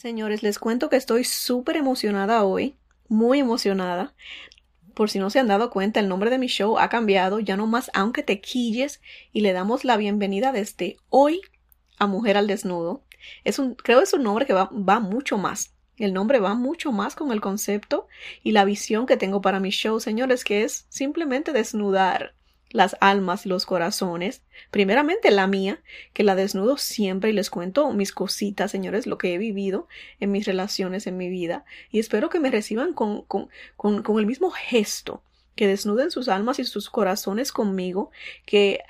Señores, les cuento que estoy súper emocionada hoy, muy emocionada. Por si no se han dado cuenta, el nombre de mi show ha cambiado, ya no más aunque te quilles, y le damos la bienvenida desde hoy a Mujer al Desnudo. Es un, creo que es un nombre que va mucho más. El nombre va mucho más con el concepto y la visión que tengo para mi show, señores, que es simplemente desnudar las almas, los corazones, primeramente la mía, que la desnudo siempre y les cuento mis cositas, señores, lo que he vivido en mis relaciones, en mi vida, y espero que me reciban con, con, con, con el mismo gesto, que desnuden sus almas y sus corazones conmigo, que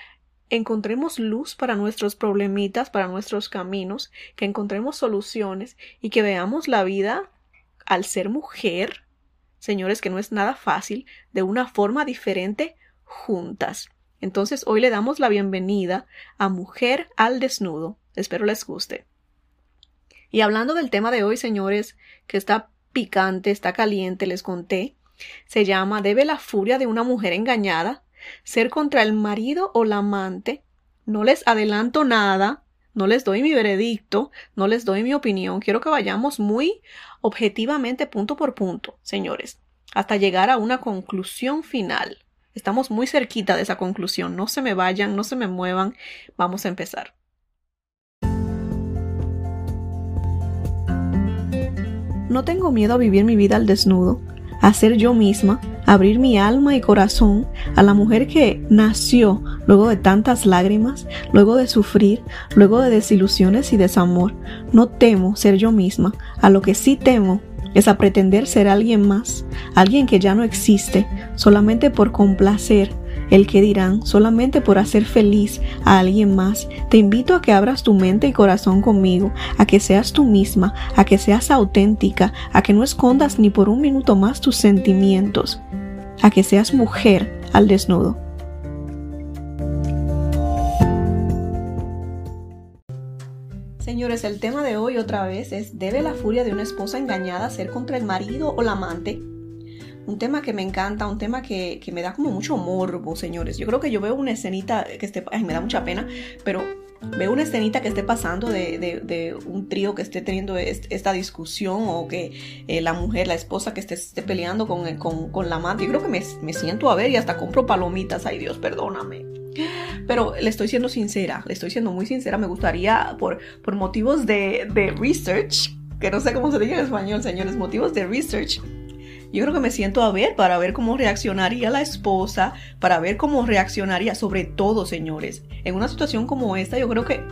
encontremos luz para nuestros problemitas, para nuestros caminos, que encontremos soluciones y que veamos la vida al ser mujer, señores, que no es nada fácil, de una forma diferente juntas. Entonces hoy le damos la bienvenida a Mujer al Desnudo. Espero les guste. Y hablando del tema de hoy, señores, que está picante, está caliente, les conté, se llama ¿Debe la furia de una mujer engañada ser contra el marido o la amante? No les adelanto nada, no les doy mi veredicto, no les doy mi opinión. Quiero que vayamos muy objetivamente punto por punto, señores, hasta llegar a una conclusión final. Estamos muy cerquita de esa conclusión. No se me vayan, no se me muevan. Vamos a empezar. No tengo miedo a vivir mi vida al desnudo, a ser yo misma, abrir mi alma y corazón a la mujer que nació luego de tantas lágrimas, luego de sufrir, luego de desilusiones y desamor. No temo ser yo misma, a lo que sí temo es a pretender ser alguien más, alguien que ya no existe, solamente por complacer el que dirán, solamente por hacer feliz a alguien más. Te invito a que abras tu mente y corazón conmigo, a que seas tú misma, a que seas auténtica, a que no escondas ni por un minuto más tus sentimientos, a que seas mujer al desnudo. Señores, el tema de hoy otra vez es ¿debe la furia de una esposa engañada ser contra el marido o la amante? Un tema que me encanta, un tema que, me da como mucho morbo, señores. Yo creo que yo veo una escenita que esté, ay, me da mucha pena, pero veo una escenita que esté pasando de, un trío que esté teniendo esta discusión o que eh, la mujer, la esposa que esté, esté peleando con, con, la amante. Yo creo que me, me siento a ver y hasta compro palomitas. Ay Dios, perdóname. Pero le estoy siendo sincera, le estoy siendo muy sincera. Me gustaría, por, por motivos de, de research, que no sé cómo se dice en español, señores, motivos de research, yo creo que me siento a ver para ver cómo reaccionaría la esposa, para ver cómo reaccionaría, sobre todo, señores, en una situación como esta, yo creo que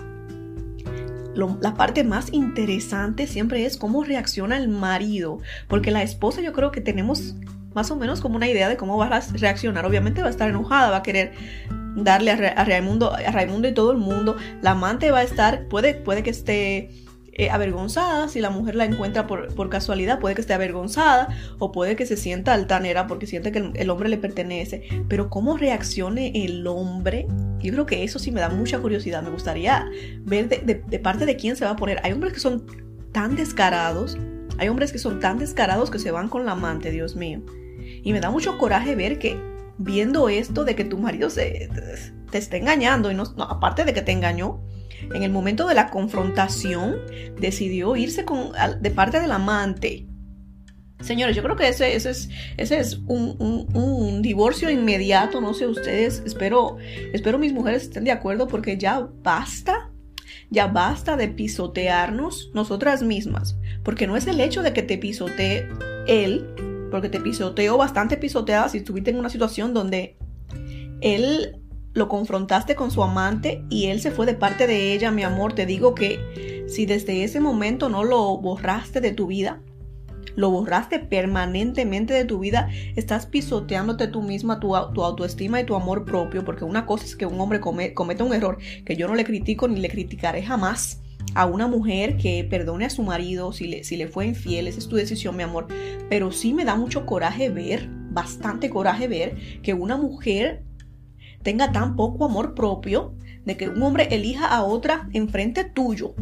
la parte más interesante siempre es cómo reacciona el marido, porque la esposa yo creo que tenemos más o menos como una idea de cómo va a reaccionar. Obviamente va a estar enojada, va a querer darle a, Raimundo, a Raimundo y todo el mundo. La amante va a estar, puede, puede que esté eh, avergonzada, si la mujer la encuentra por, casualidad, puede que esté avergonzada o puede que se sienta altanera porque siente que el, hombre le pertenece. Pero cómo reaccione el hombre, yo creo que eso sí me da mucha curiosidad. Me gustaría ver de parte de quién se va a poner. Hay hombres que son tan descarados, hay hombres que son tan descarados que se van con la amante, Dios mío. Y me da mucho coraje ver que viendo esto de que tu marido se, te está engañando y no, aparte de que te engañó, en el momento de la confrontación decidió irse con, de parte del amante. Señores, yo creo que ese, es, ese es un, divorcio inmediato, no sé ustedes, espero, espero mis mujeres estén de acuerdo porque ya basta, ya basta de pisotearnos nosotras mismas, porque no es el hecho de que te pisotee él, porque te pisoteó bastante pisoteada si estuviste en una situación donde él lo confrontaste con su amante y él se fue de parte de ella, mi amor, te digo que si desde ese momento no lo borraste de tu vida, lo borraste permanentemente de tu vida, estás pisoteándote tú misma, tu, autoestima y tu amor propio, porque una cosa es que un hombre cometa un error que yo no le critico ni le criticaré jamás a una mujer que perdone a su marido si le, si le fue infiel, esa es tu decisión, mi amor. Pero sí me da mucho coraje ver, bastante coraje ver, que una mujer tenga tan poco amor propio de que un hombre elija a otra enfrente tuyo,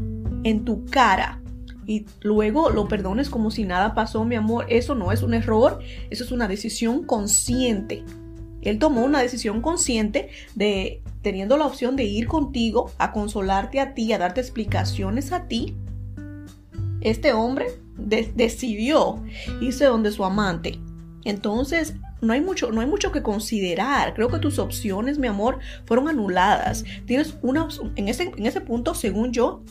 en tu cara, y luego lo perdones como si nada pasó, mi amor. Eso no es un error, eso es una decisión consciente. Él tomó una decisión consciente de teniendo la opción de ir contigo a consolarte a ti, a darte explicaciones a ti. este hombre decidió irse donde su amante. Entonces, no hay mucho, no hay mucho que considerar. Creo que tus opciones, mi amor, fueron anuladas. Tienes una en ese, en ese punto, según yo,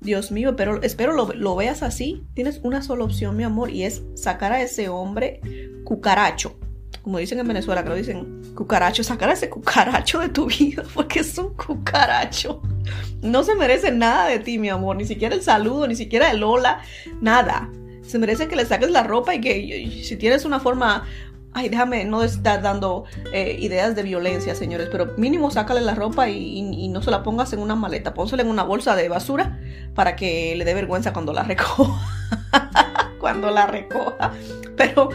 Dios mío, pero espero lo, lo, veas así. Tienes una sola opción, mi amor, y es sacar a ese hombre cucaracho. Como dicen en Venezuela, que lo dicen cucaracho, sacar a ese cucaracho de tu vida, porque es un cucaracho. No se merece nada de ti, mi amor, ni siquiera el saludo, ni siquiera el hola, nada. Se merece que le saques la ropa y que si tienes una forma ay, déjame no estar dando eh, ideas de violencia, señores, pero mínimo sácale la ropa y, no se la pongas en una maleta, pónsela en una bolsa de basura para que le dé vergüenza cuando la recoja. cuando la recoja. Pero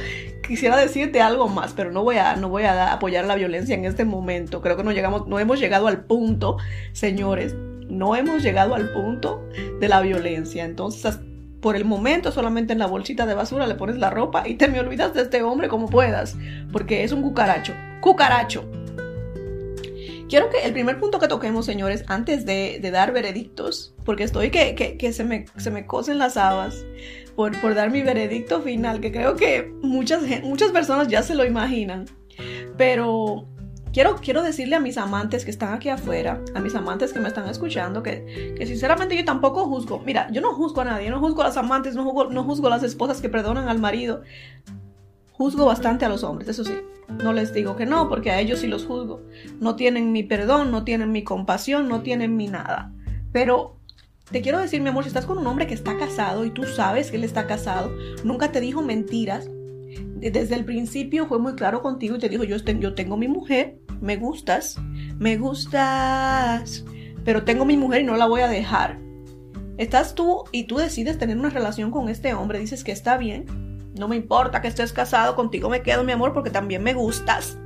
quisiera decirte algo más, pero no voy a, no voy a apoyar la violencia en este momento. Creo que no, llegamos, no hemos llegado al punto, señores, no hemos llegado al punto de la violencia. Entonces, por el momento solamente en la bolsita de basura le pones la ropa y te me olvidas de este hombre como puedas, porque es un cucaracho. Cucaracho. Quiero que el primer punto que toquemos, señores, antes de, dar veredictos, porque estoy que, que, se, me, se me cosen las habas por, por dar mi veredicto final, que creo que muchas, muchas personas ya se lo imaginan, pero quiero, decirle a mis amantes que están aquí afuera, a mis amantes que me están escuchando, que, sinceramente yo tampoco juzgo. Mira, yo no juzgo a nadie, no juzgo a las amantes, no juzgo, no juzgo a las esposas que perdonan al marido. Juzgo bastante a los hombres, eso sí. No les digo que no, porque a ellos sí los juzgo. No tienen mi perdón, no tienen mi compasión, no tienen mi nada. Pero te quiero decir, mi amor, si estás con un hombre que está casado y tú sabes que él está casado, nunca te dijo mentiras, desde el principio fue muy claro contigo y te dijo, yo, yo tengo mi mujer, me gustas, me gustas, pero tengo mi mujer y no la voy a dejar. Estás tú y tú decides tener una relación con este hombre, dices que está bien, no me importa que estés casado, contigo me quedo mi amor porque también me gustas.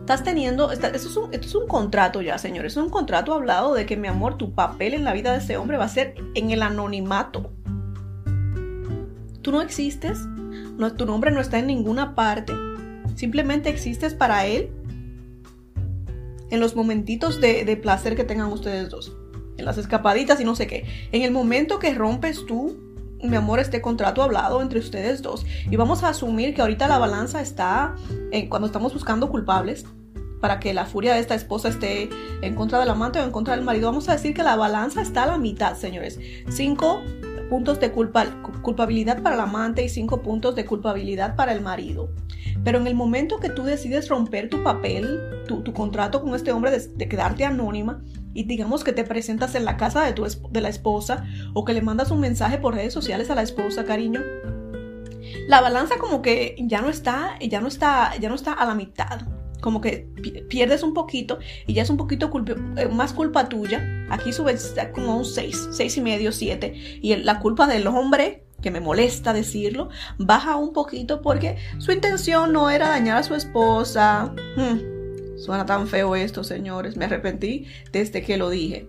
Estás teniendo, esto, es un, es un contrato ya, señores, es un contrato hablado de que mi amor, tu papel en la vida de este hombre va a ser en el anonimato. Tú no existes, no, tu nombre no está en ninguna parte, simplemente existes para él en los momentitos de, placer que tengan ustedes dos, en las escapaditas y no sé qué. En el momento que rompes tú mi amor, este contrato hablado entre ustedes dos. Y vamos a asumir que ahorita la balanza está en, cuando estamos buscando culpables para que la furia de esta esposa esté en contra del amante o en contra del marido. Vamos a decir que la balanza está a la mitad, señores. Cinco puntos de culpa, culpabilidad para el amante y cinco puntos de culpabilidad para el marido. Pero en el momento que tú decides romper tu papel, tu, contrato con este hombre de, quedarte anónima, y digamos que te presentas en la casa de, tu, de la esposa o que le mandas un mensaje por redes sociales a la esposa, cariño, la balanza como que ya no está, ya no está, ya no está a la mitad como que pierdes un poquito y ya es un poquito eh, más culpa tuya. Aquí subes como un 6, 6 y medio, 7. Y la culpa del hombre, que me molesta decirlo, baja un poquito porque su intención no era dañar a su esposa. Hmm, suena tan feo esto, señores. Me arrepentí desde que lo dije.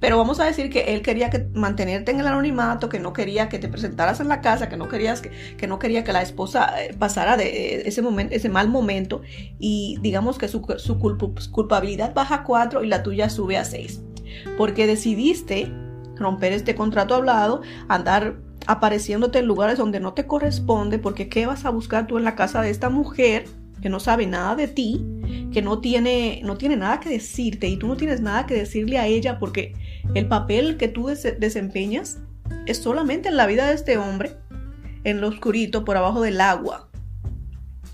Pero vamos a decir que él quería que mantenerte en el anonimato, que no quería que te presentaras en la casa, que no querías que, que no quería que la esposa eh, pasara de eh, ese momento, ese mal momento y digamos que su, su culpabilidad baja a 4 y la tuya sube a 6. Porque decidiste romper este contrato hablado, andar apareciéndote en lugares donde no te corresponde, porque ¿qué vas a buscar tú en la casa de esta mujer? Que no sabe nada de ti, que no tiene, no tiene nada que decirte y tú no tienes nada que decirle a ella porque el papel que tú desempeñas es solamente en la vida de este hombre, en lo oscurito, por abajo del agua.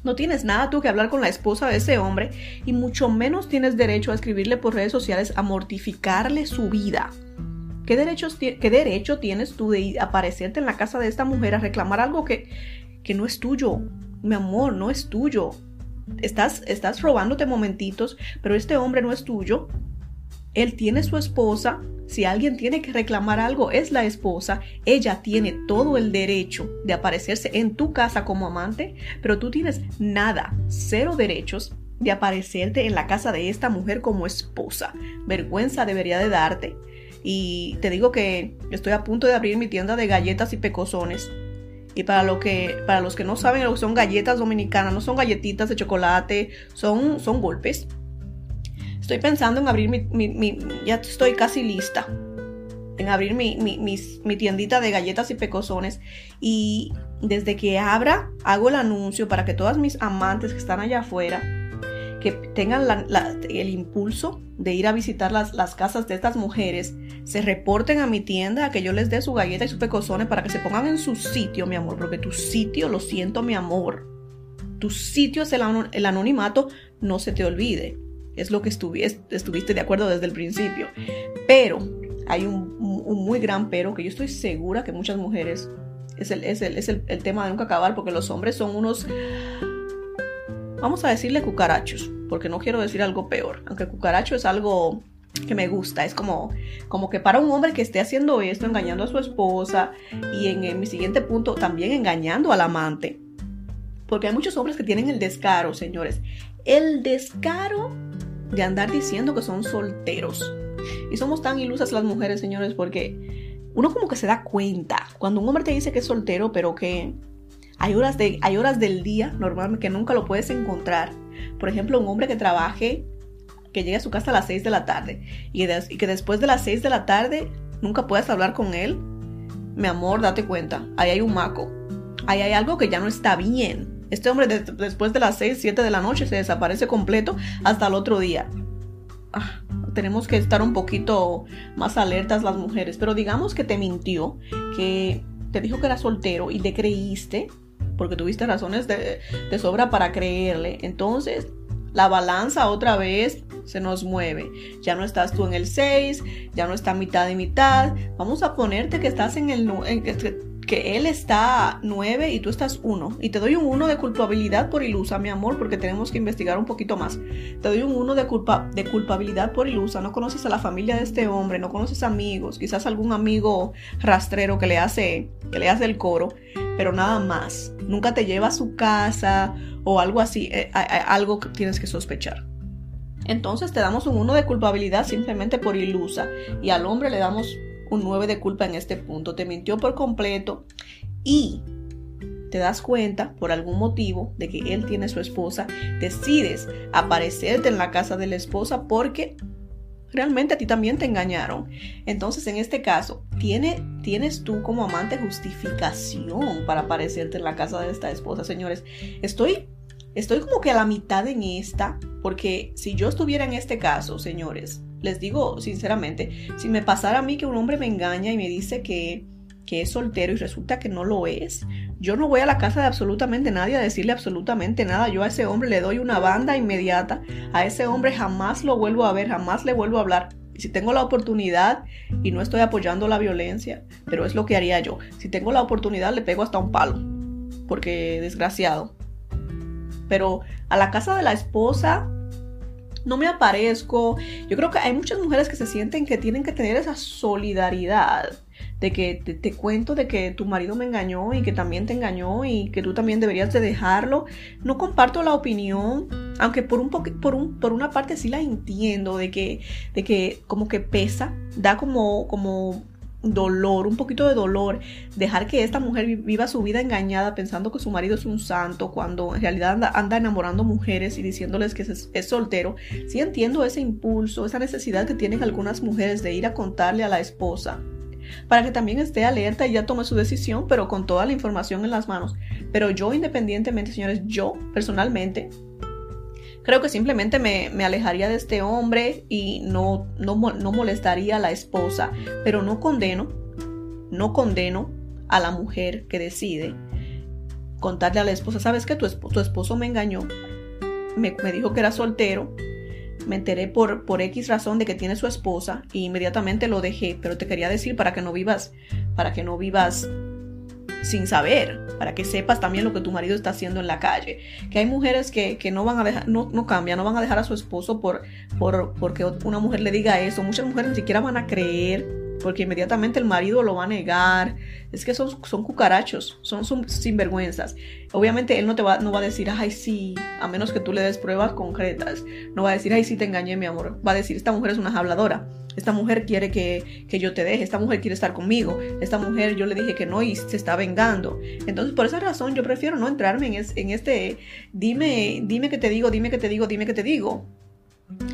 No tienes nada tú que hablar con la esposa de ese hombre y mucho menos tienes derecho a escribirle por redes sociales a mortificarle su vida. ¿Qué, derechos, qué derecho tienes tú de aparecerte en la casa de esta mujer a reclamar algo que, que no es tuyo? Mi amor, no es tuyo estás, robándote momentitos, pero este hombre no es tuyo. Él tiene su esposa. Si alguien tiene que reclamar algo, es la esposa. Ella tiene todo el derecho de aparecerse en tu casa como amante, pero tú tienes nada, cero derechos de aparecerte en la casa de esta mujer como esposa. Vergüenza debería de darte. Y te digo que estoy a punto de abrir mi tienda de galletas y pecosones. Y para, lo que, para los que no saben lo que son galletas dominicanas, no son galletitas de chocolate, son, son golpes. Estoy pensando en abrir mi, mi, Ya estoy casi lista. en abrir mi, mi, tiendita de galletas y pecosones. Y desde que abra, hago el anuncio para que todas mis amantes que están allá afuera, que tengan el impulso de ir a visitar las, las, casas de estas mujeres, se reporten a mi tienda, que yo les dé su galleta y su pecosones para que se pongan en su sitio, mi amor, porque tu sitio, lo siento, mi amor, tu sitio es el, el anonimato, no se te olvide. Es lo que estuviste, de acuerdo desde el principio. Pero hay un, muy gran pero que yo estoy segura que muchas mujeres es, el, es, el, es el, tema de nunca acabar porque los hombres son unos, vamos a decirle cucarachos, porque no quiero decir algo peor, aunque cucaracho es algo que me gusta, es como, como que para un hombre que esté haciendo esto, engañando a su esposa y en, en mi siguiente punto también engañando al amante, porque hay muchos hombres que tienen el descaro, señores, el descaro de andar diciendo que son solteros. Y somos tan ilusas las mujeres, señores, porque uno como que se da cuenta cuando un hombre te dice que es soltero, pero que hay horas, de, hay horas del día normalmente que nunca lo puedes encontrar. Por ejemplo, un hombre que trabaje, que llegue a su casa a las 6 de la tarde y, que después de las 6 de la tarde nunca puedas hablar con él. Mi amor, date cuenta, ahí hay un maco. Ahí hay algo que ya no está bien. Este hombre después de las 6, 7 de la noche se desaparece completo hasta el otro día. Ah, tenemos que estar un poquito más alertas las mujeres. Pero digamos que te mintió, que te dijo que era soltero y te creíste, porque tuviste razones de, sobra para creerle. Entonces, la balanza otra vez se nos mueve. Ya no estás tú en el 6, ya no está mitad y mitad. Vamos a ponerte que estás en el... En, que él está 9 y tú estás 1. Y te doy un 1 de culpabilidad por ilusa, mi amor, porque tenemos que investigar un poquito más. Te doy un 1 de, culpa, de culpabilidad por ilusa. No conoces a la familia de este hombre, no conoces amigos, quizás algún amigo rastrero que le hace, que le hace el coro, pero nada más. Nunca te lleva a su casa o algo así, eh, algo que tienes que sospechar. Entonces te damos un 1 de culpabilidad simplemente por ilusa y al hombre le damos un 9 de culpa en este punto. Te mintió por completo y te das cuenta por algún motivo de que él tiene su esposa, decides aparecerte en la casa de la esposa porque realmente a ti también te engañaron. Entonces, en este caso, ¿tiene, tienes tú como amante justificación para aparecerte en la casa de esta esposa, señores. Estoy estoy como que a la mitad en esta, porque si yo estuviera en este caso, señores, les digo sinceramente, si me pasara a mí que un hombre me engaña y me dice que, que es soltero y resulta que no lo es, yo no voy a la casa de absolutamente nadie a decirle absolutamente nada. Yo a ese hombre le doy una banda inmediata. A ese hombre jamás lo vuelvo a ver, jamás le vuelvo a hablar. Si tengo la oportunidad, y no estoy apoyando la violencia, pero es lo que haría yo. Si tengo la oportunidad, le pego hasta un palo. Porque desgraciado. Pero a la casa de la esposa, no me aparezco. Yo creo que hay muchas mujeres que se sienten que tienen que tener esa solidaridad de que te, cuento de que tu marido me engañó y que también te engañó y que tú también deberías de dejarlo. No comparto la opinión, aunque por un por un, por una parte sí la entiendo de que de que como que pesa, da como como dolor, un poquito de dolor, dejar que esta mujer viva su vida engañada pensando que su marido es un santo cuando en realidad anda, enamorando mujeres y diciéndoles que es, es, soltero. Sí entiendo ese impulso, esa necesidad que tienen algunas mujeres de ir a contarle a la esposa para que también esté alerta y ya tome su decisión, pero con toda la información en las manos. Pero yo independientemente, señores, yo personalmente Creo que simplemente me, alejaría de este hombre y no, no, molestaría a la esposa, pero no condeno, no condeno a la mujer que decide contarle a la esposa, ¿sabes que tu, tu esposo me engañó? Me, me, dijo que era soltero, me enteré por, por X razón de que tiene su esposa y inmediatamente lo dejé, pero te quería decir para que no vivas, para que no vivas sin saber, para que sepas también lo que tu marido está haciendo en la calle. Que hay mujeres que, no van a dejar, no, no cambian, no van a dejar a su esposo por, por, porque una mujer le diga eso. Muchas mujeres ni siquiera van a creer porque inmediatamente el marido lo va a negar. Es que son, son cucarachos, son, sinvergüenzas. Obviamente él no te va, no va a decir, ay sí, a menos que tú le des pruebas concretas. No va a decir, ay sí, te engañé, mi amor. Va a decir, esta mujer es una habladora. Esta mujer quiere que, yo te deje, esta mujer quiere estar conmigo, esta mujer yo le dije que no y se está vengando. Entonces, por esa razón, yo prefiero no entrarme en, en este, dime, dime que te digo, dime que te digo, dime que te digo.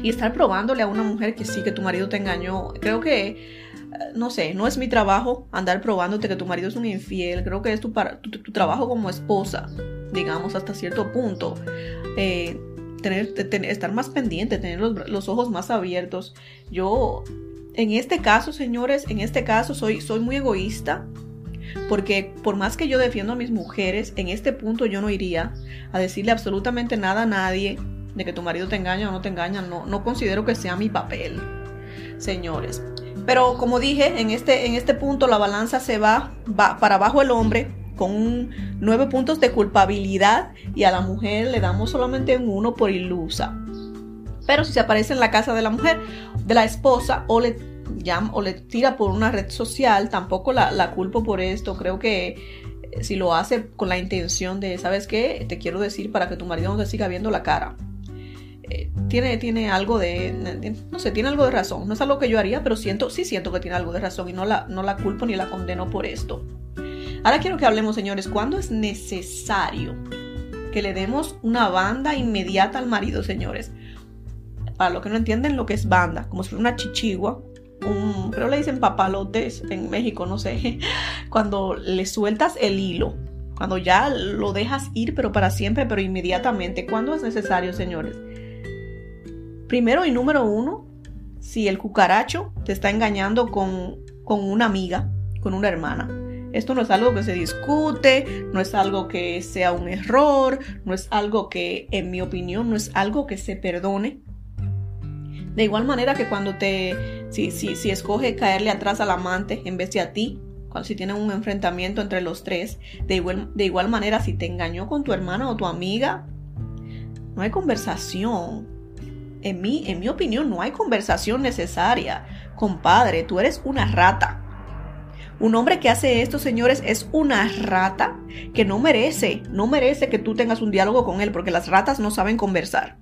Y estar probándole a una mujer que sí, que tu marido te engañó. Creo que no sé, no es mi trabajo andar probándote que tu marido es un infiel, creo que es tu, tu, trabajo como esposa, digamos, hasta cierto punto. Eh, tener, estar más pendiente, tener los, los, ojos más abiertos. Yo, en este caso, señores, en este caso soy, soy muy egoísta. Porque por más que yo defiendo a mis mujeres, en este punto yo no iría a decirle absolutamente nada a nadie de que tu marido te engaña o no te engaña. No, no considero que sea mi papel, señores. Pero como dije, en este, en este punto la balanza se va, va para abajo el hombre con nueve puntos de culpabilidad y a la mujer le damos solamente un uno por ilusa. Pero si se aparece en la casa de la mujer, de la esposa, o le llama, o le tira por una red social, tampoco la, la culpo por esto. Creo que eh, si lo hace con la intención de, ¿sabes qué? Te quiero decir para que tu marido no te siga viendo la cara. Tiene, tiene algo de, no sé, tiene algo de razón. No es algo que yo haría, pero siento, sí siento que tiene algo de razón y no la, no la culpo ni la condeno por esto. Ahora quiero que hablemos, señores, ¿cuándo es necesario que le demos una banda inmediata al marido, señores? Para los que no entienden lo que es banda, como si fuera una chichigua, un, pero le dicen papalotes en México, no sé, cuando le sueltas el hilo, cuando ya lo dejas ir, pero para siempre, pero inmediatamente. ¿Cuándo es necesario, señores? Primero y número uno, si el cucaracho te está engañando con, con una amiga, con una hermana. Esto no es algo que se discute, no es algo que sea un error, no es algo que, en mi opinión, no es algo que se perdone. De igual manera que cuando te, si, si, si escoge caerle atrás al amante en vez de a ti, si tienen un enfrentamiento entre los tres, de igual, de igual manera si te engañó con tu hermana o tu amiga, no hay conversación, en mi, en mi opinión, no hay conversación necesaria. Compadre, tú eres una rata. Un hombre que hace esto, señores, es una rata que no merece, no merece que tú tengas un diálogo con él, porque las ratas no saben conversar.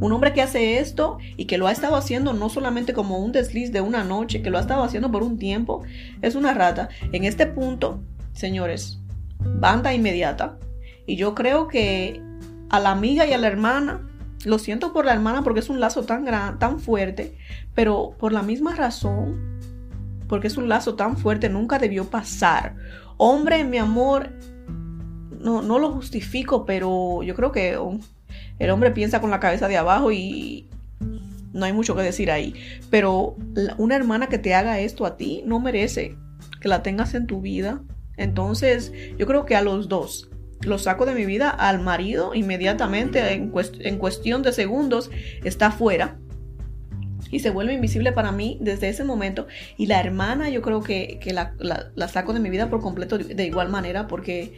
Un hombre que hace esto y que lo ha estado haciendo no solamente como un desliz de una noche, que lo ha estado haciendo por un tiempo, es una rata. En este punto, señores, banda inmediata. Y yo creo que a la amiga y a la hermana lo siento por la hermana porque es un lazo tan gran, tan fuerte, pero por la misma razón, porque es un lazo tan fuerte, nunca debió pasar. Hombre, mi amor, no, no lo justifico, pero yo creo que el hombre piensa con la cabeza de abajo y no hay mucho que decir ahí. Pero una hermana que te haga esto a ti no merece que la tengas en tu vida. Entonces, yo creo que a los dos, lo saco de mi vida al marido inmediatamente, en, cuestión de segundos, está fuera y se vuelve invisible para mí desde ese momento. Y la hermana yo creo que, la, saco de mi vida por completo de, igual manera porque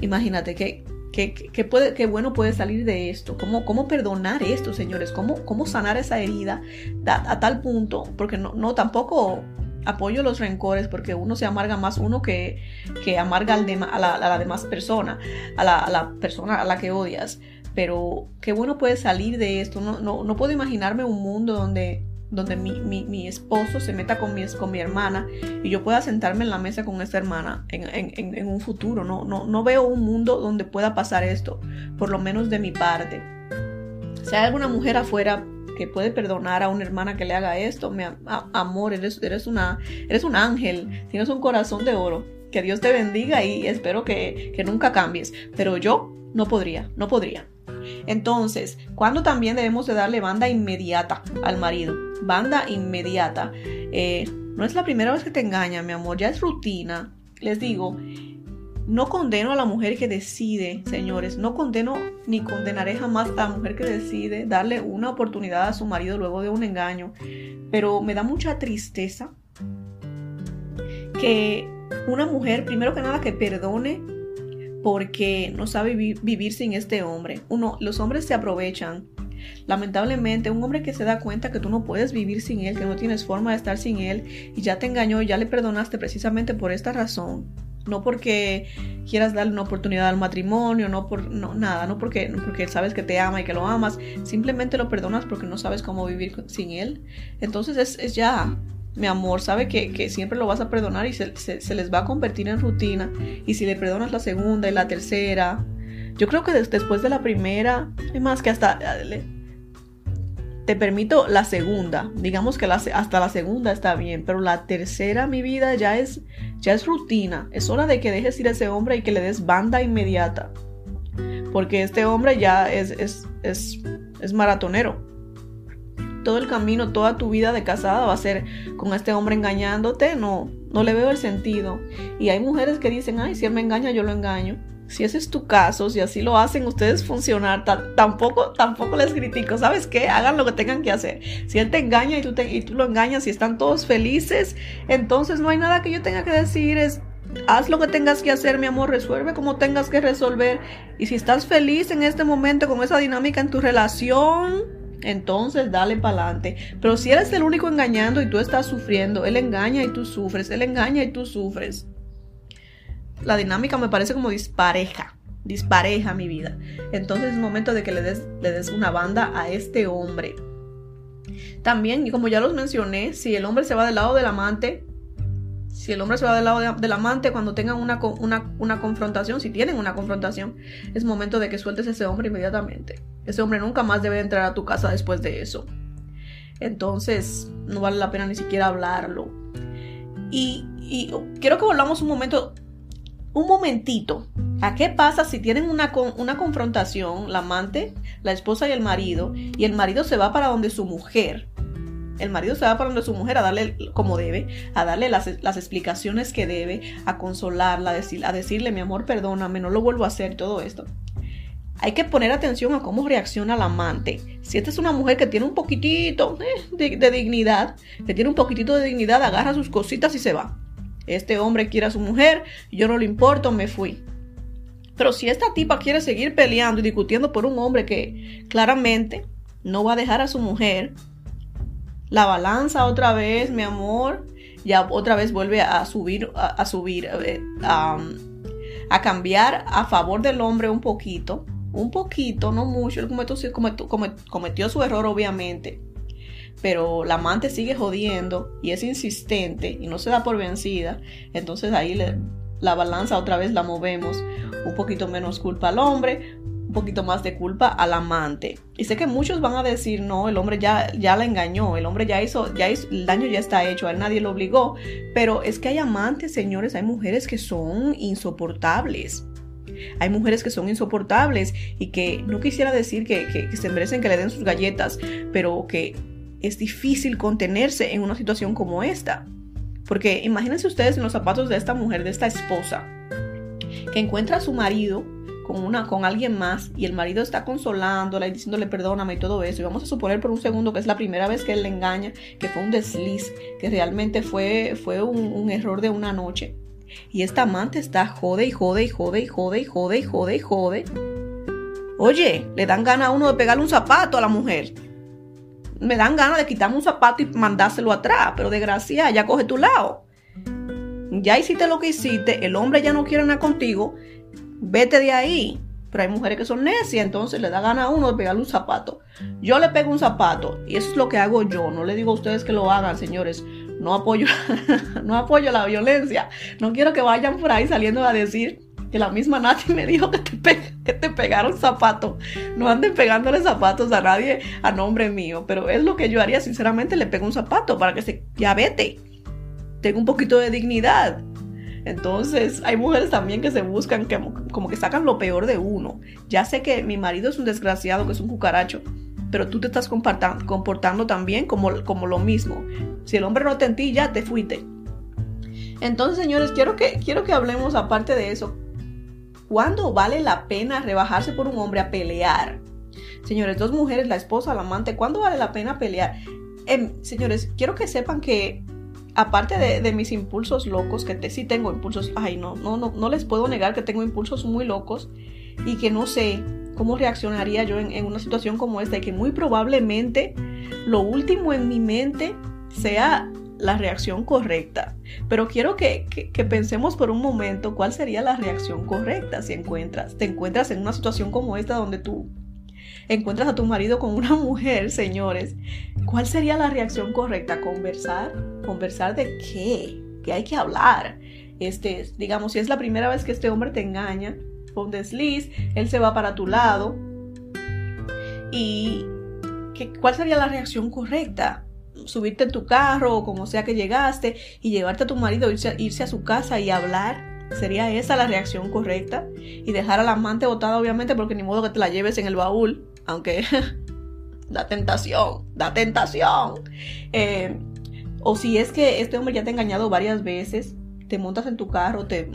imagínate que... ¿Qué, puede, qué bueno puede salir de esto? ¿Cómo, cómo perdonar esto, señores? ¿Cómo, cómo sanar esa herida a, a tal punto? Porque no, no tampoco apoyo los rencores porque uno se amarga más uno que, que amarga al a, la, demás persona, a la, persona a la que odias. Pero qué bueno puede salir de esto. No, no, no puedo imaginarme un mundo donde, donde mi, mi, esposo se meta con mi, con mi hermana y yo pueda sentarme en la mesa con esta hermana en, en, en un futuro. No, no, no veo un mundo donde pueda pasar esto, por lo menos de mi parte. Si hay alguna mujer afuera que puede perdonar a una hermana que le haga esto. Mi amor, eres, eres, una, eres un ángel, tienes un corazón de oro. Que Dios te bendiga y espero que, nunca cambies. Pero yo no podría, no podría. Entonces, ¿cuándo también debemos de darle banda inmediata al marido? Banda inmediata. Eh, no es la primera vez que te engaña, mi amor, ya es rutina. Les digo, no condeno a la mujer que decide, señores, no condeno ni condenaré jamás a la mujer que decide darle una oportunidad a su marido luego de un engaño, pero me da mucha tristeza que una mujer, primero que nada, que perdone porque no sabe vivir sin este hombre. Uno, los hombres se aprovechan. Lamentablemente, un hombre que se da cuenta que tú no puedes vivir sin él, que no tienes forma de estar sin él y ya te engañó y ya le perdonaste precisamente por esta razón, no porque quieras darle una oportunidad al matrimonio, no por no, nada, no porque, porque sabes que te ama y que lo amas, simplemente lo perdonas porque no sabes cómo vivir sin él. Entonces es, ya, mi amor, sabe que, siempre lo vas a perdonar y se, les va a convertir en rutina. Y si le perdonas la segunda y la tercera, yo creo que después de la primera, es más que hasta te permito la segunda, digamos que hasta la segunda está bien, pero la tercera, mi vida, ya es, ya es rutina. Es hora de que dejes ir a ese hombre y que le des banda inmediata. Porque este hombre ya es, es, es, es maratonero. Todo el camino, toda tu vida de casada va a ser con este hombre engañándote. No, no le veo el sentido. Y hay mujeres que dicen, ay, si él me engaña, yo lo engaño si ese es tu caso, si así lo hacen ustedes funcionar, tampoco, tampoco les critico. ¿Sabes qué? Hagan lo que tengan que hacer. Si él te engaña y tú, y tú lo engañas y están todos felices, entonces no hay nada que yo tenga que decir. Es haz lo que tengas que hacer, mi amor, resuelve como tengas que resolver. Y si estás feliz en este momento con esa dinámica en tu relación, entonces dale para adelante. Pero si eres el único engañando y tú estás sufriendo, él engaña y tú sufres, él engaña y tú sufres la dinámica me parece como dispareja, dispareja mi vida. Entonces es momento de que le des, le des una banda a este hombre. También, y como ya los mencioné, si el hombre se va del lado del amante, si el hombre se va del lado del amante cuando tengan una, una, una, confrontación, si tienen una confrontación, es momento de que sueltes a ese hombre inmediatamente. Ese hombre nunca más debe entrar a tu casa después de eso. Entonces, no vale la pena ni siquiera hablarlo. Y, y quiero que volvamos un momento un momentito, ¿a qué pasa si tienen una, una confrontación, la amante, la esposa y el marido, y el marido se va para donde su mujer? El marido se va para donde su mujer a darle como debe, a darle las, explicaciones que debe, a consolarla, a, decir, a decirle, mi amor, perdóname, no lo vuelvo a hacer, todo esto. Hay que poner atención a cómo reacciona la amante. Si esta es una mujer que tiene un poquitito eh, de dignidad, que tiene un poquitito de dignidad, agarra sus cositas y se va. Este hombre quiere a su mujer, yo no le importo, me fui. Pero si esta tipa quiere seguir peleando y discutiendo por un hombre que claramente no va a dejar a su mujer, la balanza otra vez, mi amor, ya otra vez vuelve a subir, a, subir, a, cambiar a favor del hombre un poquito, un poquito, no mucho. Él cometió, cometió su error, obviamente pero la amante sigue jodiendo y es insistente y no se da por vencida, entonces ahí la balanza otra vez la movemos, un poquito menos culpa al hombre, un poquito más de culpa al amante. Y sé que muchos van a decir, no, el hombre ya, ya la engañó, el hombre ya hizo, ya hizo, el daño ya está hecho, a él nadie lo obligó, pero es que hay amantes, señores, hay mujeres que son insoportables. Hay mujeres que son insoportables y que no quisiera decir que, que se merecen que le den sus galletas, pero que es difícil contenerse en una situación como esta. Porque imagínense ustedes en los zapatos de esta mujer, de esta esposa, que encuentra a su marido con, una, con alguien más y el marido está consolándola y diciéndole perdóname y todo eso. Y vamos a suponer por un segundo que es la primera vez que él le engaña, que fue un desliz, que realmente fue, fue un, un error de una noche. Y esta amante está jode y jode y jode y jode y jode y jode y jode. Oye, le dan gana a uno de pegarle un zapato a la mujer me dan ganas de quitarme un zapato y mandárselo atrás, pero desgracia, ya coge tu lado. Ya hiciste lo que hiciste, el hombre ya no quiere nada contigo, vete de ahí. Pero hay mujeres que son necias, entonces le da gana a uno de pegarle un zapato. Yo le pego un zapato y eso es lo que hago yo. No le digo a ustedes que lo hagan, señores. No apoyo, no apoyo la violencia. No quiero que vayan por ahí saliendo a decir que la misma Nati me dijo que te, que te pegaron zapatos. No anden pegándole zapatos a nadie a nombre mío, pero es lo que yo haría, sinceramente, le pego un zapato para que se ya vete. Tenga un poquito de dignidad. Entonces, hay mujeres también que se buscan, que, como que sacan lo peor de uno. Ya sé que mi marido es un desgraciado, que es un cucaracho, pero tú te estás comportando también como, como lo mismo. Si el hombre no te entilla, te fuiste. Entonces, señores, quiero que, quiero que hablemos aparte de eso. ¿Cuándo vale la pena rebajarse por un hombre a pelear? Señores, dos mujeres, la esposa, la amante, ¿cuándo vale la pena pelear? Em, señores, quiero que sepan que aparte de, mis impulsos locos, que te, sí tengo impulsos, ay, no, no, no, no les puedo negar que tengo impulsos muy locos y que no sé cómo reaccionaría yo en, en una situación como esta y que muy probablemente lo último en mi mente sea la reacción correcta. Pero quiero que, pensemos por un momento cuál sería la reacción correcta si encuentras, te encuentras en una situación como esta donde tú encuentras a tu marido con una mujer, señores. ¿Cuál sería la reacción correcta? Conversar, conversar de qué, que hay que hablar. Este, digamos, si es la primera vez que este hombre te engaña, con desliz, él se va para tu lado y ¿cuál sería la reacción correcta? Subirte en tu carro o como sea que llegaste y llevarte a tu marido, irse, irse a su casa y hablar. ¿Sería esa la reacción correcta? Y dejar al amante botada, obviamente, porque ni modo que te la lleves en el baúl, aunque da tentación, da tentación. Eh, o si es que este hombre ya te ha engañado varias veces, te montas en tu carro, te,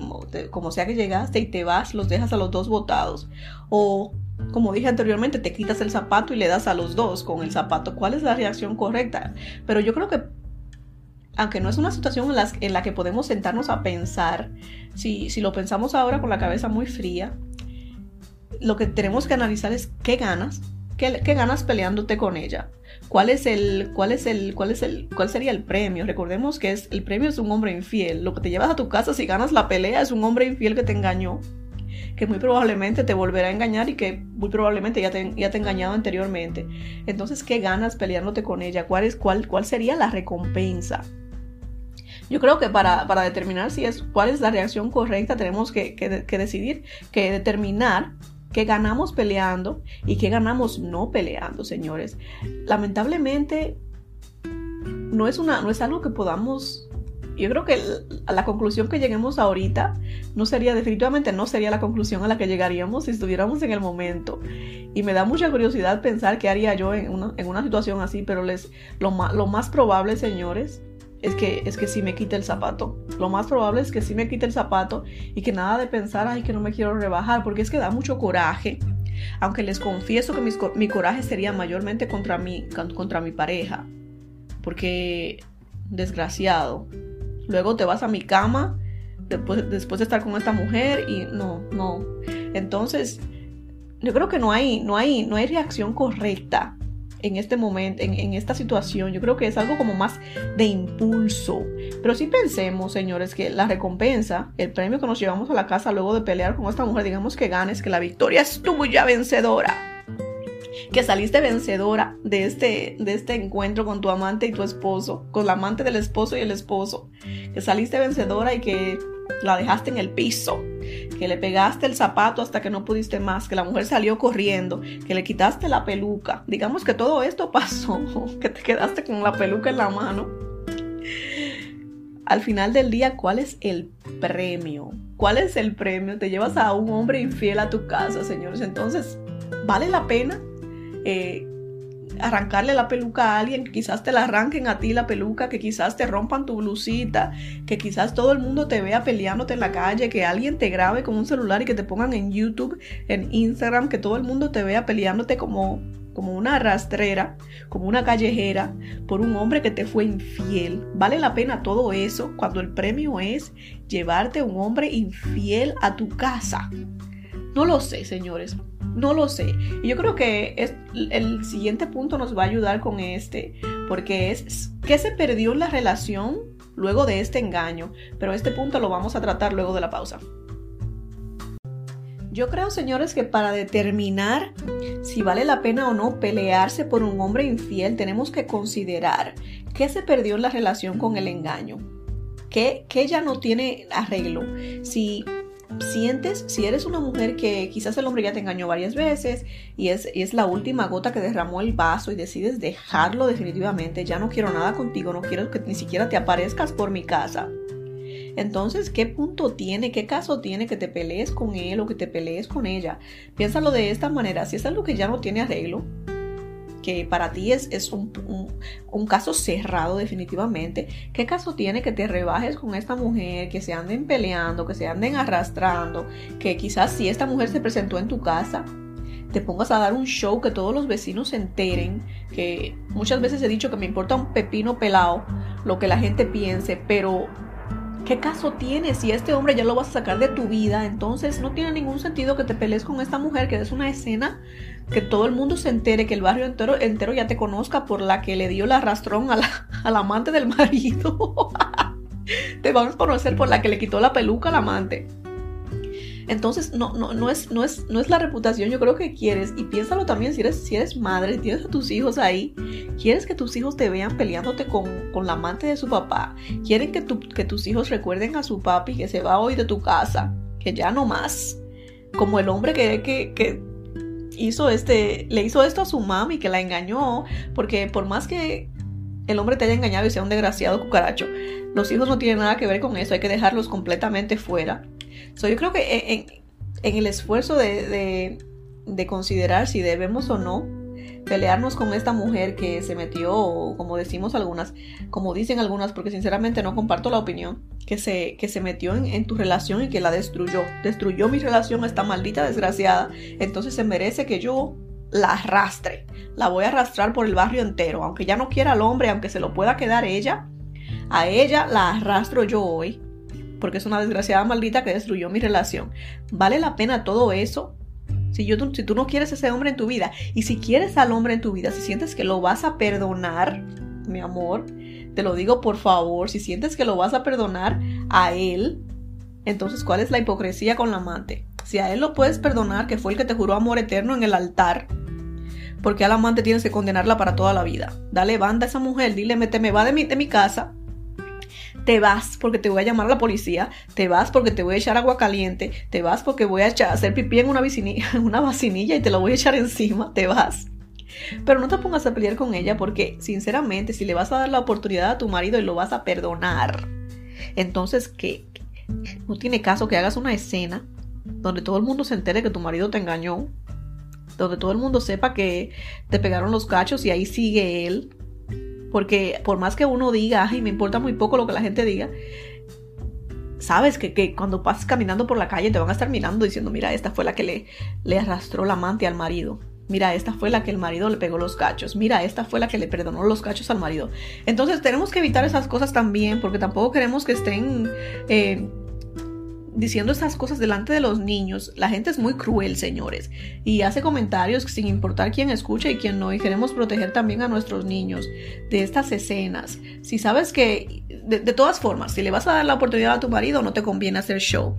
como sea que llegaste y te vas, los dejas a los dos botados. O, como dije anteriormente, te quitas el zapato y le das a los dos con el zapato. ¿Cuál es la reacción correcta? Pero yo creo que, aunque no es una situación en la, que podemos sentarnos a pensar, si, si lo pensamos ahora con la cabeza muy fría, lo que tenemos que analizar es qué ganas, qué, qué ganas peleándote con ella. ¿Cuál es el, cuál es el, cuál es el, cuál sería el premio? Recordemos que es, el premio es un hombre infiel. Lo que te llevas a tu casa si ganas la pelea es un hombre infiel que te engañó, que muy probablemente te volverá a engañar y que muy probablemente ya te, ya te ha engañado anteriormente. Entonces, ¿qué ganas peleándote con ella? ¿Cuál, es, cuál, cuál sería la recompensa? Yo creo que para, para, determinar si es, cuál es la reacción correcta tenemos que, que, que decidir, que determinar ¿Qué ganamos peleando y qué ganamos no peleando, señores? Lamentablemente, no es, una, no es algo que podamos... Yo creo que la conclusión que lleguemos ahorita no sería, definitivamente no sería la conclusión a la que llegaríamos si estuviéramos en el momento. Y me da mucha curiosidad pensar qué haría yo en una, en una situación así, pero les, lo, lo más probable, señores, es que, es que sí me quite el zapato. Lo más probable es que sí me quite el zapato y que nada de pensar, ay, que no me quiero rebajar, porque es que da mucho coraje. Aunque les confieso que mi, coraje sería mayormente contra mi, contra mi pareja. Porque, desgraciado, luego te vas a mi cama después, después de estar con esta mujer y no, no. Entonces, yo creo que no hay, no hay, no hay reacción correcta en este momento, en, esta situación. Yo creo que es algo como más de impulso. Pero si pensemos, señores, que la recompensa, el premio que nos llevamos a la casa luego de pelear con esta mujer, digamos que ganes, que la victoria es tuya vencedora. Que saliste vencedora de este, de este encuentro con tu amante y tu esposo, con la amante del esposo y el esposo. Que saliste vencedora y que la dejaste en el piso, que le pegaste el zapato hasta que no pudiste más, que la mujer salió corriendo, que le quitaste la peluca. Digamos que todo esto pasó, que te quedaste con la peluca en la mano. Al final del día, ¿cuál es el premio? ¿Cuál es el premio? Te llevas a un hombre infiel a tu casa, señores. Entonces, ¿vale la pena? Eh, arrancarle la peluca a alguien, que quizás te la arranquen a ti la peluca, que quizás te rompan tu blusita, que quizás todo el mundo te vea peleándote en la calle, que alguien te grabe con un celular y que te pongan en YouTube, en Instagram, que todo el mundo te vea peleándote como como una rastrera, como una callejera, por un hombre que te fue infiel. ¿Vale la pena todo eso cuando el premio es llevarte a un hombre infiel a tu casa? No lo sé, señores. No lo sé. Y yo creo que es, el siguiente punto nos va a ayudar con este, porque es qué se perdió en la relación luego de este engaño. Pero este punto lo vamos a tratar luego de la pausa. Yo creo, señores, que para determinar si vale la pena o no pelearse por un hombre infiel, tenemos que considerar qué se perdió en la relación con el engaño. ¿Qué, qué ya no tiene arreglo? Si sientes, si eres una mujer que quizás el hombre ya te engañó varias veces y es, es la última gota que derramó el vaso y decides dejarlo definitivamente, ya no quiero nada contigo, no quiero que ni siquiera te aparezcas por mi casa. Entonces, ¿qué punto tiene, qué caso tiene que te pelees con él o que te pelees con ella? Piénsalo de esta manera, si es algo que ya no tiene arreglo, que para ti es, es un, un, caso cerrado definitivamente. ¿Qué caso tiene que te rebajes con esta mujer, que se anden peleando, que se anden arrastrando, que quizás si esta mujer se presentó en tu casa, te pongas a dar un show que todos los vecinos se enteren, que muchas veces he dicho que me importa un pepino pelado lo que la gente piense, pero ¿Qué caso tiene? Si este hombre ya lo vas a sacar de tu vida, entonces no tiene ningún sentido que te pelees con esta mujer, que es una escena que todo el mundo se entere, que el barrio entero, entero ya te conozca por la que le dio la arrastrón a la, al amante del marido. te van a conocer por la que le quitó la peluca al amante. Entonces, no, no, no, es, no, es, no es la reputación, yo creo que quieres, y piénsalo también si eres, si eres madre, tienes a tus hijos ahí, quieres que tus hijos te vean peleándote con, con la amante de su papá, quieren que, que tus hijos recuerden a su papi que se va hoy de tu casa, que ya no más, como el hombre que, que, que hizo este, le hizo esto a su mami que la engañó, porque por más que el hombre te haya engañado y sea un desgraciado cucaracho, los hijos no tienen nada que ver con eso, hay que dejarlos completamente fuera. So, yo creo que en, el esfuerzo de, de considerar si debemos o no pelearnos con esta mujer que se metió, como decimos algunas, como dicen algunas, porque sinceramente no comparto la opinión, que se, que se metió en, tu relación y que la destruyó. Destruyó mi relación, esta maldita desgraciada. Entonces se merece que yo la arrastre. La voy a arrastrar por el barrio entero. Aunque ya no quiera al hombre, aunque se lo pueda quedar ella, a ella la arrastro yo hoy. Porque es una desgraciada maldita que destruyó mi relación. ¿Vale la pena todo eso? Si, yo, tú no quieres ese hombre en tu vida y si quieres al hombre en tu vida, si sientes que lo vas a perdonar, mi amor, te lo digo por favor, si sientes que lo vas a perdonar a él, entonces ¿cuál es la hipocresía con la amante? Si a él lo puedes perdonar, que fue el que te juró amor eterno en el altar, porque al amante tienes que condenarla para toda la vida. Dale banda a esa mujer, dile, me, te me va de mi, de mi casa, te vas porque te voy a llamar a la policía, te vas porque te voy a echar agua caliente, te vas porque voy a echar, hacer pipí en una, una vacinilla y te lo voy a echar encima, te vas. Pero no te pongas a pelear con ella porque, sinceramente, si le vas a dar la oportunidad a tu marido y lo vas a perdonar, entonces que no tiene caso que hagas una escena donde todo el mundo se entere que tu marido te engañó, donde todo el mundo sepa que te pegaron los cachos y ahí sigue él porque por más que uno diga, ay, me importa muy poco lo que la gente diga, sabes que, cuando pasas caminando por la calle te van a estar mirando diciendo, mira, esta fue la que le, le arrastró la amante al marido. Mira, esta fue la que el marido le pegó los cachos. Mira, esta fue la que le perdonó los cachos al marido. Entonces tenemos que evitar esas cosas también porque tampoco queremos que estén eh, diciendo estas cosas delante de los niños, la gente es muy cruel, señores, y hace comentarios sin importar quién escucha y quién no, y queremos proteger también a nuestros niños de estas escenas. Si sabes que, de, todas formas, si le vas a dar la oportunidad a tu marido, no te conviene hacer show.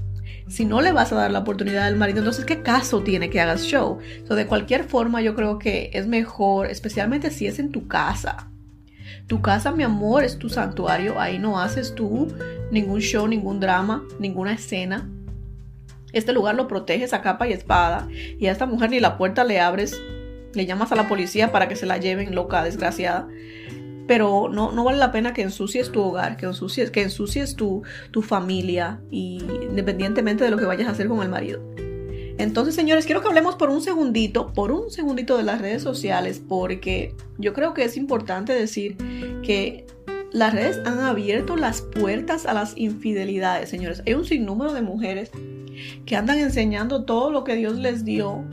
Si no le vas a dar la oportunidad al marido, entonces ¿qué caso tiene que hagas show? So, de cualquier forma, yo creo que es mejor, especialmente si es en tu casa, tu casa, mi amor, es tu santuario. Ahí no haces tú ningún show, ningún drama, ninguna escena. Este lugar lo proteges a capa y espada. Y a esta mujer ni la puerta le abres. Le llamas a la policía para que se la lleven, loca, desgraciada. Pero no, no vale la pena que ensucies tu hogar, que ensucies, que ensucies tu, tu familia, y, independientemente de lo que vayas a hacer con el marido. Entonces, señores, quiero que hablemos por un segundito, por un segundito de las redes sociales, porque yo creo que es importante decir que las redes han abierto las puertas a las infidelidades, señores. Hay un sinnúmero de mujeres que andan enseñando todo lo que Dios les dio,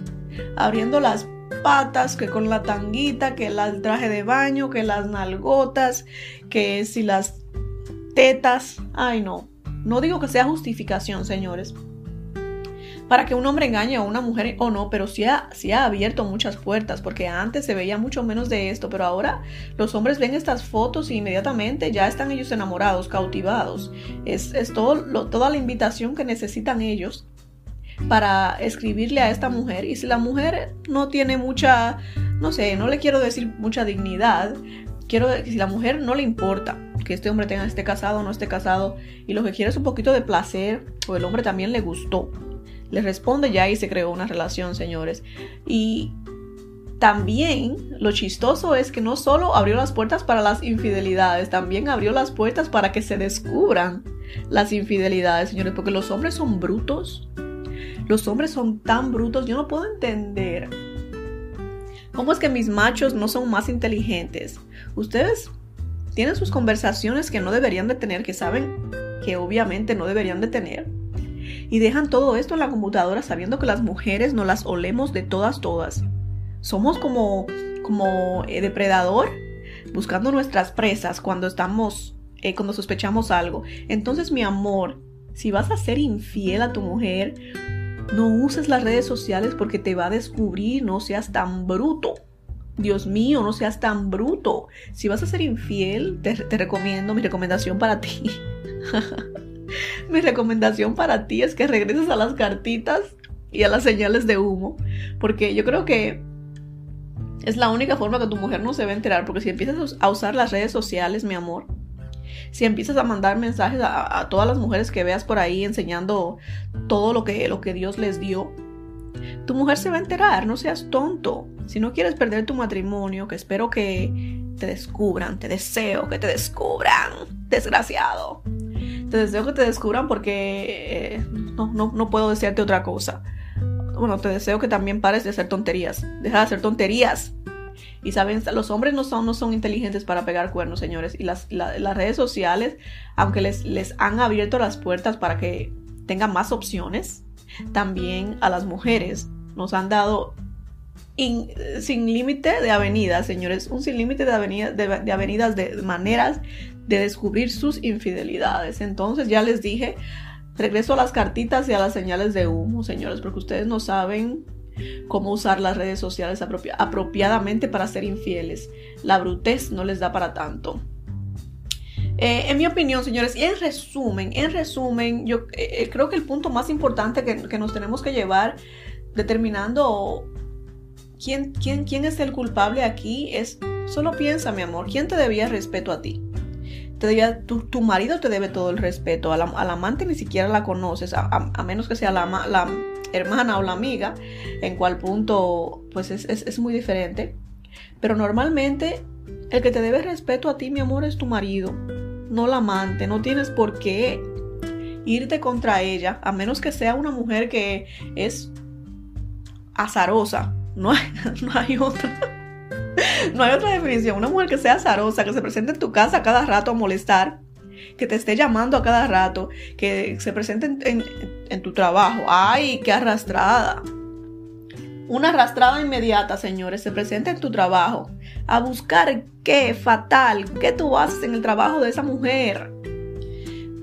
abriendo las patas, que con la tanguita, que el traje de baño, que las nalgotas, que si las tetas. Ay, no. No digo que sea justificación, señores para que un hombre engañe a una mujer o no, pero sí ha, abierto muchas puertas, porque antes se veía mucho menos de esto, pero ahora los hombres ven estas fotos y inmediatamente ya están ellos enamorados, cautivados. Es, todo, toda la invitación que necesitan ellos para escribirle a esta mujer. Y si la mujer no tiene mucha, no sé, no le quiero decir mucha dignidad, quiero decir, si la mujer no le importa que este hombre tenga, esté casado o no esté casado, y lo que quiere es un poquito de placer, o el hombre también le gustó le responde ya y se creó una relación, señores. Y también lo chistoso es que no solo abrió las puertas para las infidelidades, también abrió las puertas para que se descubran las infidelidades, señores, porque los hombres son brutos. Los hombres son tan brutos, yo no puedo entender cómo es que mis machos no son más inteligentes. Ustedes tienen sus conversaciones que no deberían de tener, que saben que obviamente no deberían de tener y dejan todo esto en la computadora sabiendo que las mujeres no las olemos de todas, todas. Somos como, como eh, depredador buscando nuestras presas cuando estamos, eh, cuando sospechamos algo. Entonces, mi amor, si vas a ser infiel a tu mujer, no uses las redes sociales porque te va a descubrir, no seas tan bruto. Dios mío, no seas tan bruto. Si vas a ser infiel, te, te recomiendo mi recomendación para ti. Mi recomendación para ti es que regreses a las cartitas y a las señales de humo, porque yo creo que es la única forma que tu mujer no se va a enterar, porque si empiezas a usar las redes sociales, mi amor, si empiezas a mandar mensajes a, todas las mujeres que veas por ahí enseñando todo lo que, lo que Dios les dio, Tu mujer se va a enterar, no seas tonto. Si no quieres perder tu matrimonio, que espero que te descubran, te deseo que te descubran, desgraciado. Te deseo que te descubran porque eh, no, no, no puedo desearte otra cosa. Bueno, te deseo que también pares de hacer tonterías. Deja de hacer tonterías. Y saben, los hombres no son, no son inteligentes para pegar cuernos, señores. Y las, las redes sociales, aunque les, les han abierto las puertas para que tengan más opciones, también a las mujeres nos han dado sin límite de avenidas, señores, un sin límite de, avenidas, de, avenidas, de maneras de descubrir sus infidelidades. Entonces ya les dije, regreso a las cartitas y a las señales de humo, señores, porque ustedes no saben cómo usar las redes sociales apropiadamente para ser infieles. La brutez no les da para tanto. Eh, en mi opinión, señores, y en resumen, en resumen, yo eh, creo que el punto más importante que, que, nos tenemos que llevar determinando quién, quién, quién es el culpable aquí es, solo piensa, mi amor, ¿quién te debía respeto a ti? Te debía, tu, tu, marido te debe todo el respeto, a la, al amante ni siquiera la conoces, a, a, menos que sea la, la, hermana o la amiga, en cual punto pues es, es, es muy diferente. Pero normalmente el que te debe respeto a ti, mi amor, es tu marido, no la amante. No tienes por qué irte contra ella, a menos que sea una mujer que es azarosa. No hay, no hay otra. No hay otra definición. Una mujer que sea azarosa, que se presente en tu casa a cada rato a molestar, que te esté llamando a cada rato, que se presente en, tu trabajo. ¡Ay, qué arrastrada! Una arrastrada inmediata, señores, se presenta en tu trabajo a buscar qué fatal, qué tú haces en el trabajo de esa mujer.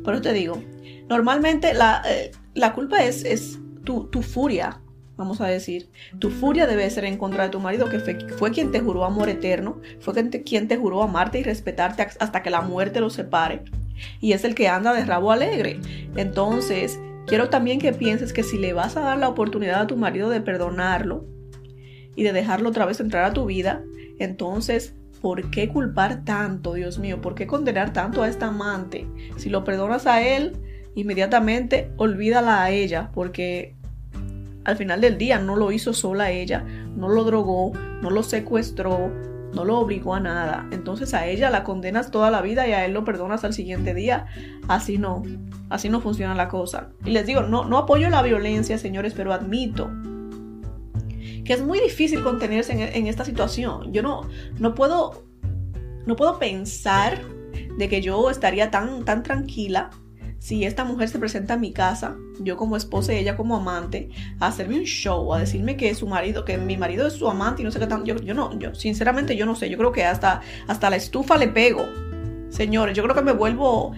Pero te digo, normalmente la, eh, la culpa es, es tu, tu, furia, vamos a decir. Tu furia debe ser en contra de tu marido, que fue, fue quien te juró amor eterno, fue quien te, quien te juró amarte y respetarte hasta que la muerte los separe. Y es el que anda de rabo alegre. Entonces, Quiero también que pienses que si le vas a dar la oportunidad a tu marido de perdonarlo y de dejarlo otra vez entrar a tu vida, entonces, ¿por qué culpar tanto, Dios mío? ¿Por qué condenar tanto a esta amante? Si lo perdonas a él, inmediatamente olvídala a ella, porque al final del día no lo hizo sola ella, no lo drogó, no lo secuestró, no lo obligó a nada. Entonces a ella la condenas toda la vida y a él lo perdonas al siguiente día. Así no, así no funciona la cosa. Y les digo, no, no apoyo la violencia, señores, pero admito que es muy difícil contenerse en, esta situación. Yo no, no puedo, no puedo pensar de que yo estaría tan, tan tranquila si esta mujer se presenta a mi casa, yo como esposa y ella como amante, a hacerme un show, a decirme que su marido, que mi marido es su amante y no sé qué tan, yo, yo no, yo sinceramente yo no sé, yo creo que hasta, hasta la estufa le pego. Señores, yo creo que me vuelvo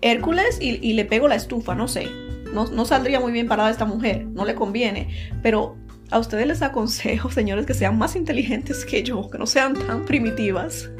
Hércules y, y le pego la estufa, no sé. No, no, saldría muy bien parada esta mujer, no le conviene. Pero a ustedes les aconsejo, señores, que sean más inteligentes que yo, que no sean tan primitivas,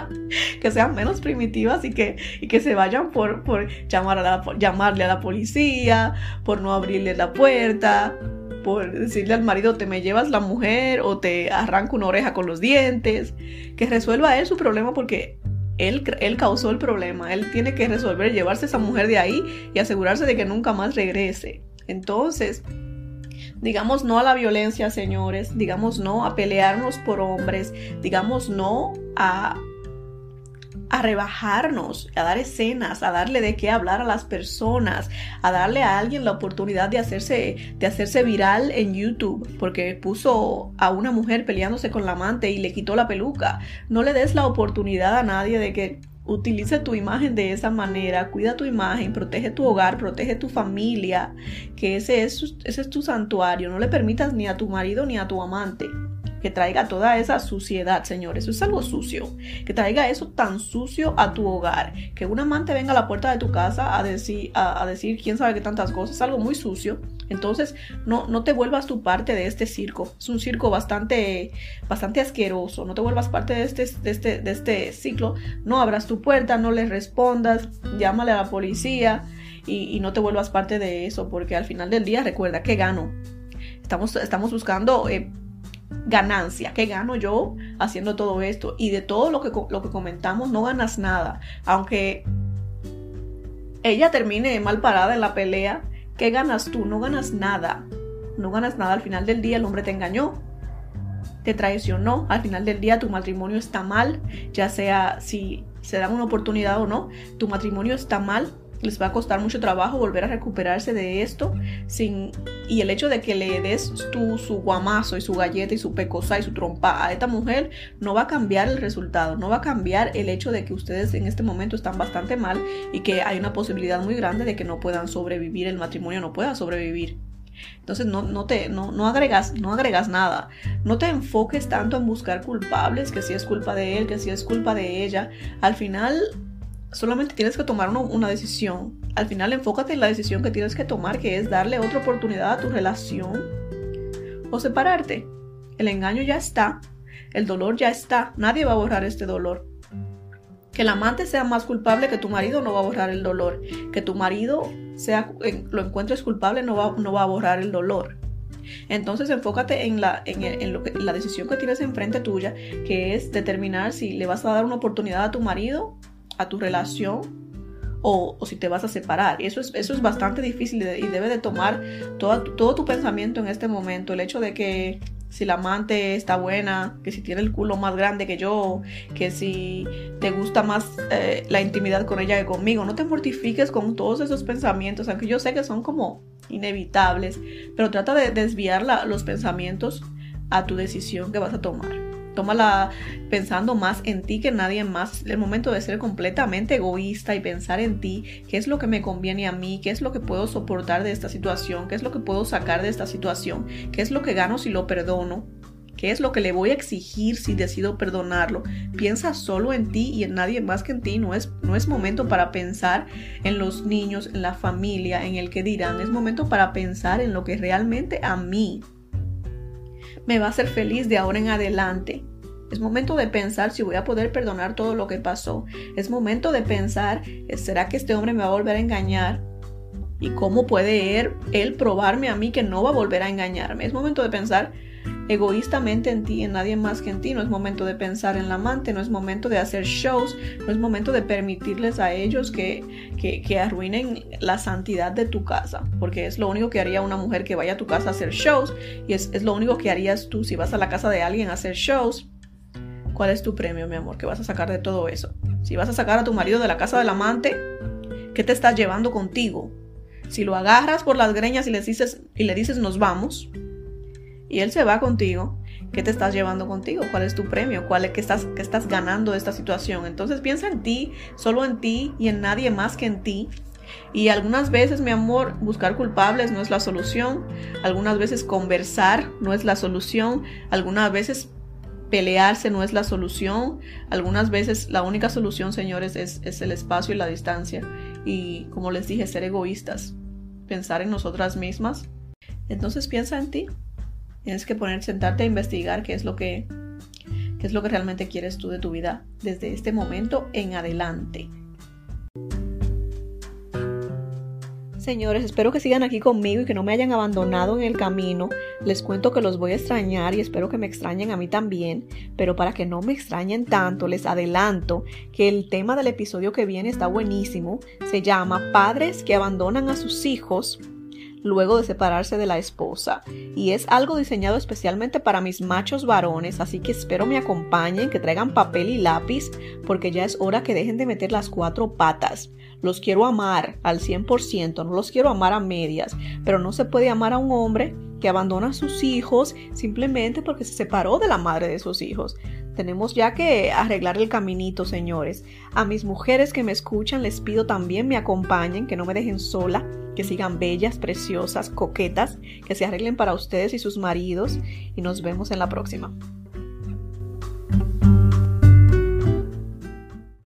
que sean menos primitivas y que, y que se vayan por, por, llamar a la, llamarle a la policía, por no abrirle la puerta, por decirle al marido te me llevas la mujer o te arranco una oreja con los dientes, que resuelva él su problema porque él, él, causó el problema, él tiene que resolver, llevarse a esa mujer de ahí y asegurarse de que nunca más regrese. Entonces, Digamos no a la violencia, señores. Digamos no a pelearnos por hombres. Digamos no a, a rebajarnos, a dar escenas, a darle de qué hablar a las personas, a darle a alguien la oportunidad de hacerse, de hacerse viral en YouTube porque puso a una mujer peleándose con la amante y le quitó la peluca. No le des la oportunidad a nadie de que Utiliza tu imagen de esa manera, cuida tu imagen, protege tu hogar, protege tu familia, que ese es, ese es tu santuario. No le permitas ni a tu marido ni a tu amante que traiga toda esa suciedad, señores. Eso es algo sucio. Que traiga eso tan sucio a tu hogar. Que un amante venga a la puerta de tu casa a decir, a, decir quién sabe qué tantas cosas. Es algo muy sucio. Entonces, no, no te vuelvas tu parte de este circo. Es un circo bastante, bastante asqueroso. No te vuelvas parte de este, de este, de este ciclo. No abras tu puerta, no le respondas, llámale a la policía y, no te vuelvas parte de eso. Porque al final del día, recuerda que gano. Estamos, estamos buscando eh, ganancia. ¿Qué gano yo haciendo todo esto? Y de todo lo que, lo que comentamos, no ganas nada. Aunque ella termine mal parada en la pelea, ¿qué ganas tú? No ganas nada. no ganas nada. Al final del día el hombre te engañó, te traicionó. Al final del día tu matrimonio está mal, ya sea si se dan una oportunidad o no, tu matrimonio está mal les va a costar mucho trabajo volver a recuperarse de esto sin y el hecho de que le des tú su guamazo y su galleta y su pecosa y su trompa a esta mujer no va a cambiar el resultado, no va a cambiar el hecho de que ustedes en este momento están bastante mal y que hay una posibilidad muy grande de que no puedan sobrevivir, el matrimonio no pueda sobrevivir. Entonces no, no te no, no, agregas no agregas nada. No te enfoques tanto en buscar culpables, que si es culpa de él, que si es culpa de ella. Al final solamente tienes que tomar una decisión. Al final enfócate en la decisión que tienes que tomar, que es darle otra oportunidad a tu relación o separarte. El engaño ya está, el dolor ya está, nadie va a borrar este dolor. Que el amante sea más culpable que tu marido no va a borrar el dolor. Que tu marido sea, lo encuentres culpable no va, no va a borrar el dolor. Entonces enfócate en, la, en, lo que, la decisión que tienes enfrente tuya, que es determinar si le vas a dar una oportunidad a tu marido a tu relación o, si te vas a separar. Eso es, eso es bastante difícil y debe de tomar todo, todo tu pensamiento en este momento. El hecho de que si la amante está buena, que si tiene el culo más grande que yo, que si te gusta más eh, la intimidad con ella que conmigo. No te mortifiques con todos esos pensamientos, aunque yo sé que son como inevitables, pero trata de desviar los pensamientos a tu decisión que vas a tomar tómala pensando más en ti que nadie más. El momento de ser completamente egoísta y pensar en ti, qué es lo que me conviene a mí, qué es lo que puedo soportar de esta situación, qué es lo que puedo sacar de esta situación, qué es lo que gano si lo perdono. ¿Qué es lo que le voy a exigir si decido perdonarlo? Piensa solo en ti y en nadie más que en ti. No es, no es momento para pensar en los niños, en la familia, en el que dirán. Es momento para pensar en lo que realmente a mí me va a hacer feliz de ahora en adelante. Es momento de pensar si voy a poder perdonar todo lo que pasó. Es momento de pensar, ¿será que este hombre me va a volver a engañar? ¿Y cómo puede él, él probarme a mí que no va a volver a engañarme? Es momento de pensar, egoístamente en ti, en nadie más que en ti. No es momento de pensar en la amante, no es momento de hacer shows, no es momento de permitirles a ellos que, que, arruinen la santidad de tu casa, porque es lo único que haría una mujer que vaya a tu casa a hacer shows y es, es lo único que harías tú si vas a la casa de alguien a hacer shows. ¿Cuál es tu premio, mi amor? ¿Qué vas a sacar de todo eso? Si vas a sacar a tu marido de la casa del amante, ¿qué te estás llevando contigo? Si lo agarras por las greñas y le dices, y le dices nos vamos, y él se va contigo, ¿qué te estás llevando contigo? ¿Cuál es tu premio? ¿Cuál es que estás, que estás ganando de esta situación? Entonces piensa en ti, solo en ti y en nadie más que en ti. Y algunas veces, mi amor, buscar culpables no es la solución. Algunas veces conversar no es la solución. Algunas veces pelearse no es la solución. Algunas veces la única solución, señores, es, es el espacio y la distancia. Y como les dije, ser egoístas. Pensar en nosotras mismas. Entonces piensa en ti. Tienes que poner, sentarte a investigar qué es lo que qué es lo que realmente quieres tú de tu vida desde este momento en adelante. Señores, espero que sigan aquí conmigo y que no me hayan abandonado en el camino. Les cuento que los voy a extrañar y espero que me extrañen a mí también. Pero para que no me extrañen tanto, les adelanto que el tema del episodio que viene está buenísimo. Se llama Padres que abandonan a sus hijos luego de separarse de la esposa. Y es algo diseñado especialmente para mis machos varones, así que espero me acompañen, que traigan papel y lápiz, porque ya es hora que dejen de meter las cuatro patas. Los quiero amar al 100%, no los quiero amar a medias, pero no se puede amar a un hombre que abandona a sus hijos simplemente porque se separó de la madre de sus hijos. Tenemos ya que arreglar el caminito, señores. A mis mujeres que me escuchan les pido también me acompañen, que no me dejen sola, que sigan bellas, preciosas, coquetas, que se arreglen para ustedes y sus maridos y nos vemos en la próxima.